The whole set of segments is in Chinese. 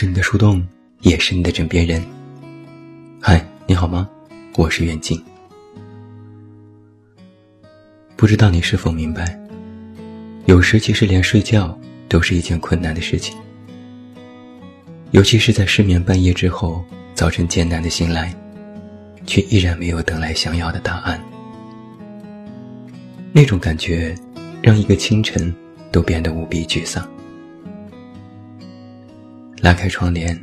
是你的树洞，也是你的枕边人。嗨，你好吗？我是远近。不知道你是否明白，有时其实连睡觉都是一件困难的事情，尤其是在失眠半夜之后，早晨艰难的醒来，却依然没有等来想要的答案。那种感觉，让一个清晨都变得无比沮丧。拉开窗帘，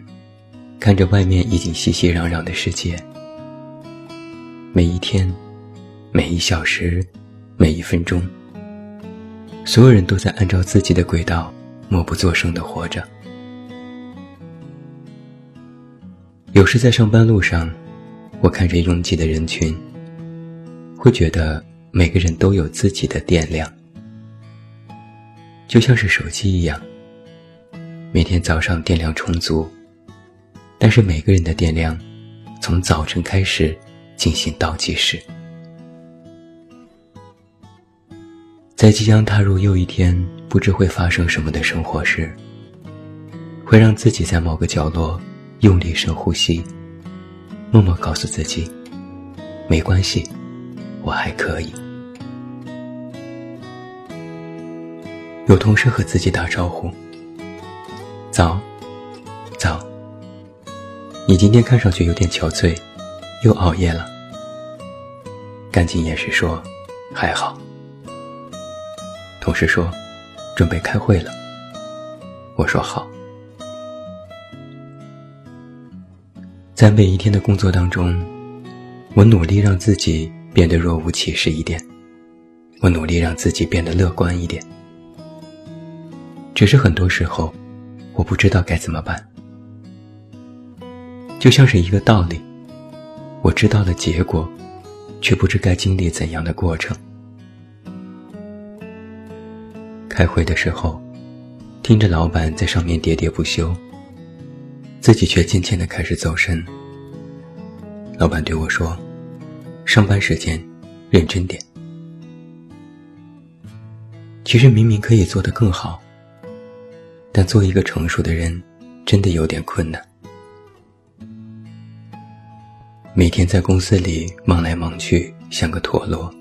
看着外面已经熙熙攘攘的世界。每一天，每一小时，每一分钟，所有人都在按照自己的轨道，默不作声的活着。有时在上班路上，我看着拥挤的人群，会觉得每个人都有自己的电量，就像是手机一样。每天早上电量充足，但是每个人的电量从早晨开始进行倒计时。在即将踏入又一天不知会发生什么的生活时，会让自己在某个角落用力深呼吸，默默告诉自己：没关系，我还可以。有同事和自己打招呼。早，早。你今天看上去有点憔悴，又熬夜了。赶紧掩饰说，还好。同事说，准备开会了。我说好。在每一天的工作当中，我努力让自己变得若无其事一点，我努力让自己变得乐观一点。只是很多时候。我不知道该怎么办，就像是一个道理，我知道了结果，却不知该经历怎样的过程。开会的时候，听着老板在上面喋喋不休，自己却渐渐的开始走神。老板对我说：“上班时间，认真点。”其实明明可以做得更好。但做一个成熟的人，真的有点困难。每天在公司里忙来忙去，像个陀螺，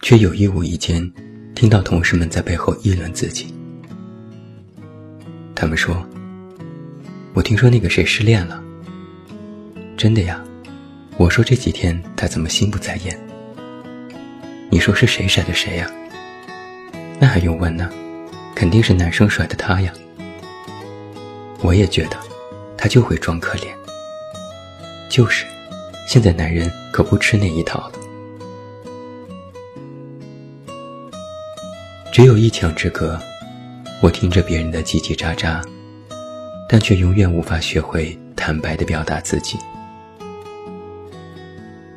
却有意无意间听到同事们在背后议论自己。他们说：“我听说那个谁失恋了。”真的呀？我说这几天他怎么心不在焉？你说是谁甩的谁呀？那还用问呢？肯定是男生甩的他呀！我也觉得，他就会装可怜。就是，现在男人可不吃那一套了。只有一墙之隔，我听着别人的叽叽喳喳，但却永远无法学会坦白的表达自己。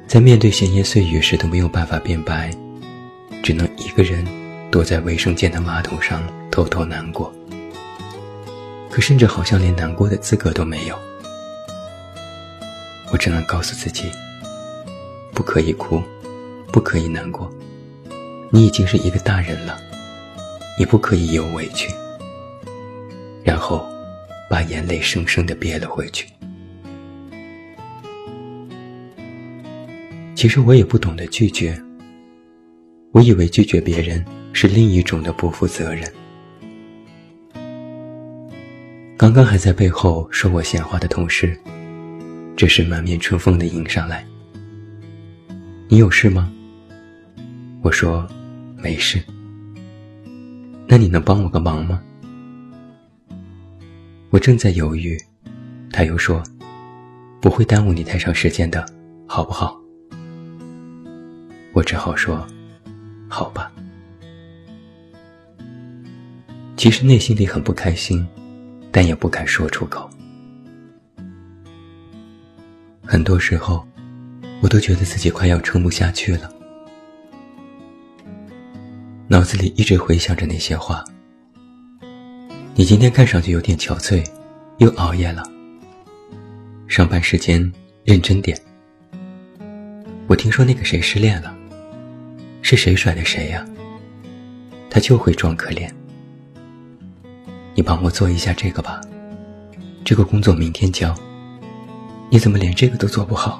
在面对闲言碎语时都没有办法辩白，只能一个人躲在卫生间的马桶上了。偷偷难过，可甚至好像连难过的资格都没有。我只能告诉自己，不可以哭，不可以难过。你已经是一个大人了，你不可以有委屈。然后，把眼泪生生的憋了回去。其实我也不懂得拒绝，我以为拒绝别人是另一种的不负责任。刚刚还在背后说我闲话的同事，这时满面春风的迎上来。你有事吗？我说没事。那你能帮我个忙吗？我正在犹豫，他又说不会耽误你太长时间的，好不好？我只好说好吧。其实内心里很不开心。但也不敢说出口。很多时候，我都觉得自己快要撑不下去了，脑子里一直回想着那些话。你今天看上去有点憔悴，又熬夜了。上班时间认真点。我听说那个谁失恋了，是谁甩的谁呀？他就会装可怜。你帮我做一下这个吧，这个工作明天交。你怎么连这个都做不好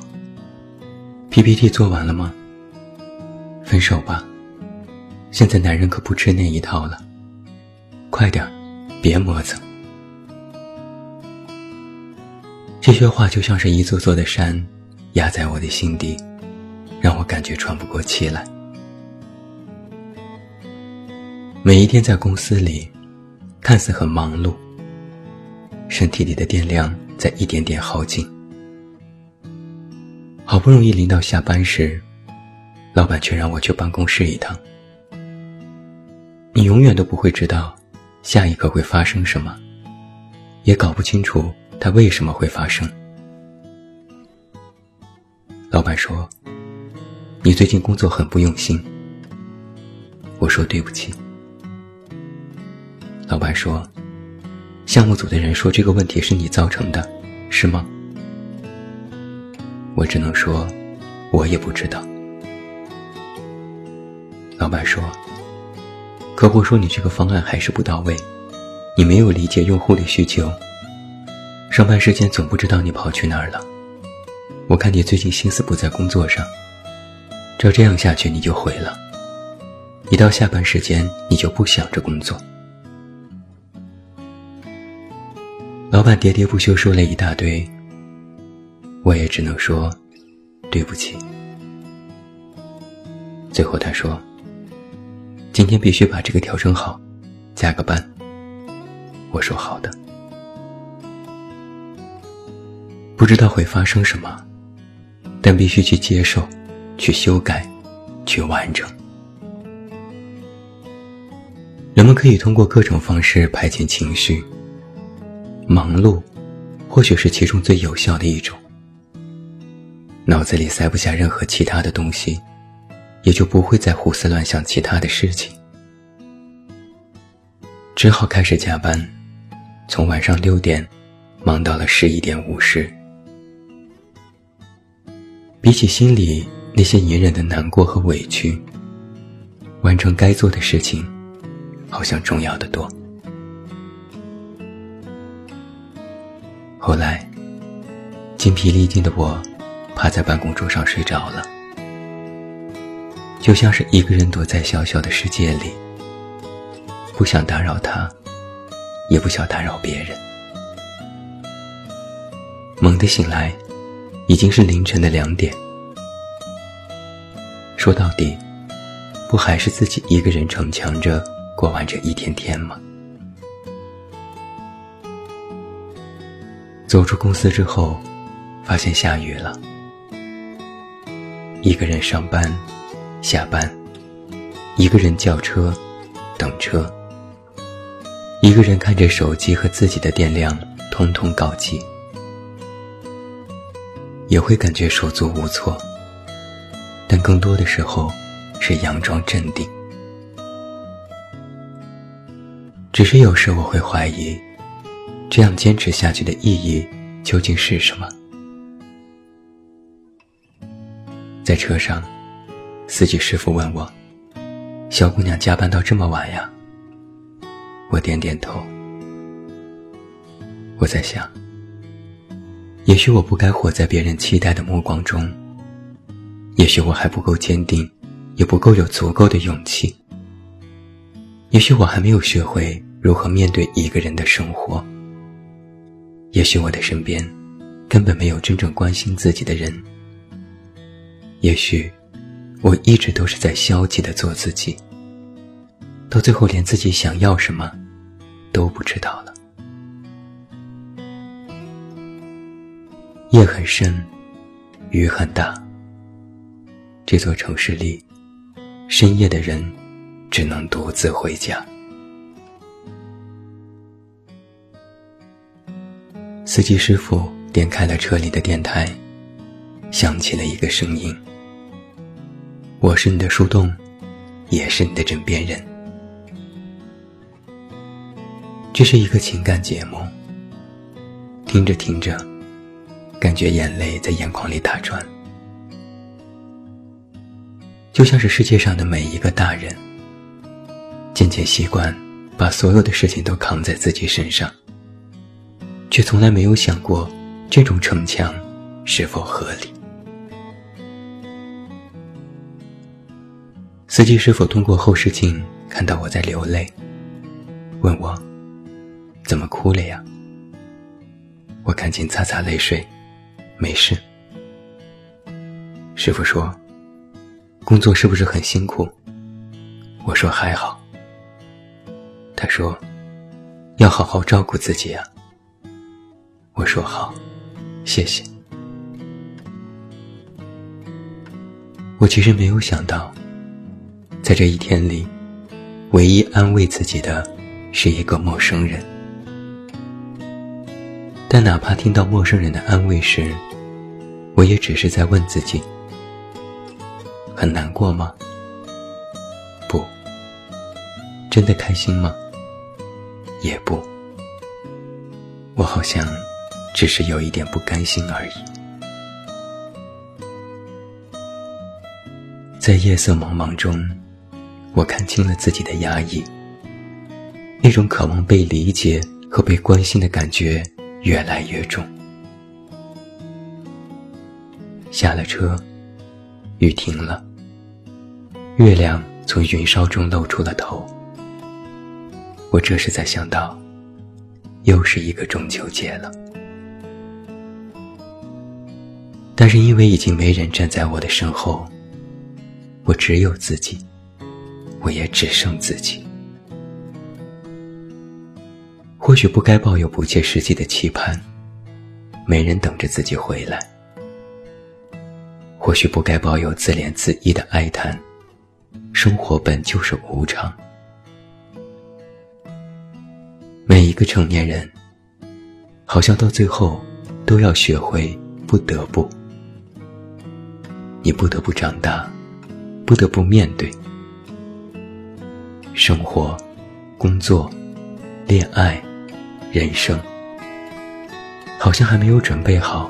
？PPT 做完了吗？分手吧，现在男人可不吃那一套了。快点，别磨蹭。这些话就像是一座座的山，压在我的心底，让我感觉喘不过气来。每一天在公司里，看似很忙碌，身体里的电量在一点点耗尽。好不容易临到下班时，老板却让我去办公室一趟。你永远都不会知道，下一刻会发生什么，也搞不清楚它为什么会发生。老板说：“你最近工作很不用心。”我说：“对不起。”老板说：“项目组的人说这个问题是你造成的，是吗？”我只能说，我也不知道。老板说：“客户说你这个方案还是不到位，你没有理解用户的需求。上班时间总不知道你跑去哪儿了。我看你最近心思不在工作上，照这样下去你就毁了。一到下班时间你就不想着工作。”板喋喋不休说了一大堆。我也只能说，对不起。最后他说：“今天必须把这个调整好，加个班。”我说：“好的。”不知道会发生什么，但必须去接受，去修改，去完成。人们可以通过各种方式排遣情绪，忙碌，或许是其中最有效的一种。脑子里塞不下任何其他的东西，也就不会再胡思乱想其他的事情，只好开始加班，从晚上六点忙到了十一点五十。比起心里那些隐忍的难过和委屈，完成该做的事情，好像重要的多。后来，精疲力尽的我。趴在办公桌上睡着了，就像是一个人躲在小小的世界里，不想打扰他，也不想打扰别人。猛地醒来，已经是凌晨的两点。说到底，不还是自己一个人逞强着过完这一天天吗？走出公司之后，发现下雨了。一个人上班、下班，一个人叫车、等车，一个人看着手机和自己的电量通通告急，也会感觉手足无措。但更多的时候是佯装镇定。只是有时我会怀疑，这样坚持下去的意义究竟是什么？在车上，司机师傅问我：“小姑娘加班到这么晚呀？”我点点头。我在想，也许我不该活在别人期待的目光中，也许我还不够坚定，也不够有足够的勇气，也许我还没有学会如何面对一个人的生活，也许我的身边根本没有真正关心自己的人。也许，我一直都是在消极的做自己，到最后连自己想要什么都不知道了。夜很深，雨很大。这座城市里，深夜的人只能独自回家。司机师傅点开了车里的电台，响起了一个声音。我是你的树洞，也是你的枕边人。这是一个情感节目。听着听着，感觉眼泪在眼眶里打转，就像是世界上的每一个大人，渐渐习惯把所有的事情都扛在自己身上，却从来没有想过这种逞强是否合理。司机是否通过后视镜看到我在流泪？问我怎么哭了呀？我赶紧擦擦泪水，没事。师傅说：“工作是不是很辛苦？”我说：“还好。”他说：“要好好照顾自己啊。”说：“好，谢谢。”我其实没有想到，在这一天里，唯一安慰自己的是一个陌生人。但哪怕听到陌生人的安慰时，我也只是在问自己。很难过吗？不。真的开心吗？也不。我好像只是有一点不甘心而已。在夜色茫茫中，我看清了自己的压抑。那种渴望被理解和被关心的感觉越来越重。下了车。雨停了，月亮从云梢中露出了头。我这时才想到，又是一个中秋节了。但是因为已经没人站在我的身后，我只有自己，我也只剩自己。或许不该抱有不切实际的期盼，没人等着自己回来。或许不该抱有自怜自艾的哀叹，生活本就是无常。每一个成年人，好像到最后都要学会不得不。你不得不长大，不得不面对生活、工作、恋爱、人生，好像还没有准备好，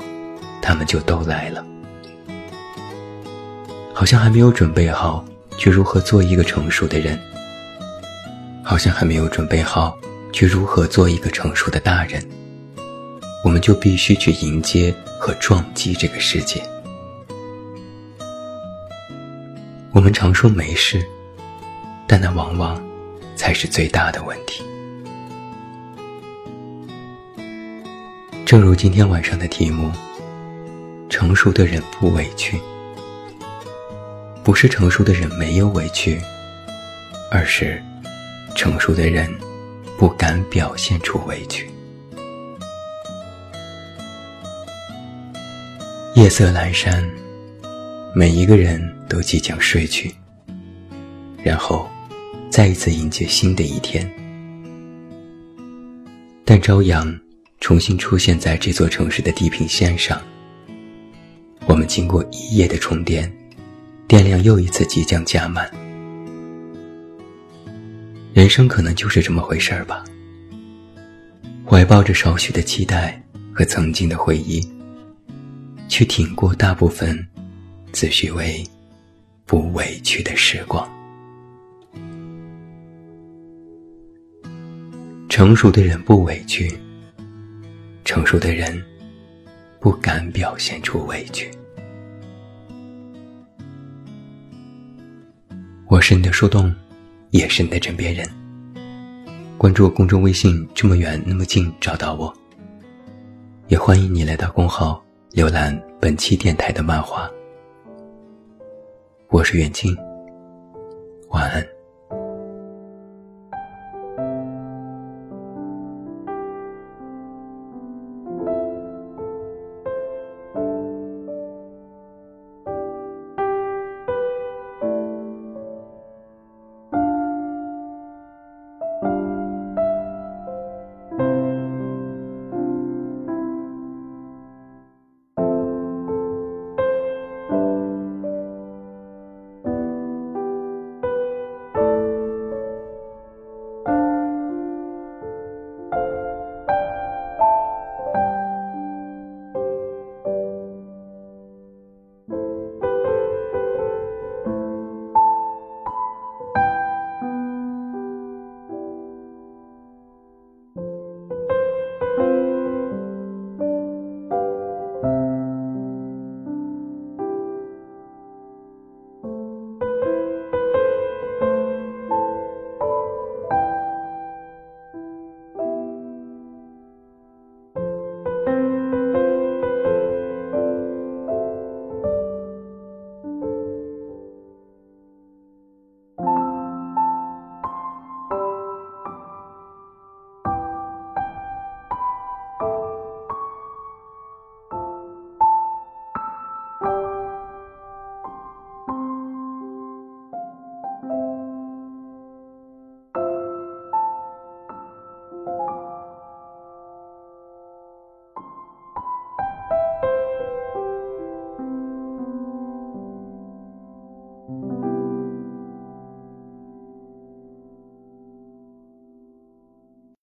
他们就都来了。好像还没有准备好去如何做一个成熟的人，好像还没有准备好去如何做一个成熟的大人，我们就必须去迎接和撞击这个世界。我们常说没事，但那往往才是最大的问题。正如今天晚上的题目：成熟的人不委屈。不是成熟的人没有委屈，而是成熟的人不敢表现出委屈。夜色阑珊，每一个人都即将睡去，然后再一次迎接新的一天。但朝阳重新出现在这座城市的地平线上，我们经过一夜的充电。电量又一次即将加满，人生可能就是这么回事儿吧。怀抱着少许的期待和曾经的回忆，去挺过大部分自诩为不委屈的时光。成熟的人不委屈，成熟的人不敢表现出委屈。我是你的树洞，也是你的枕边人。关注公众微信，这么远那么近，找到我。也欢迎你来到公号浏览本期电台的漫画。我是远近，晚安。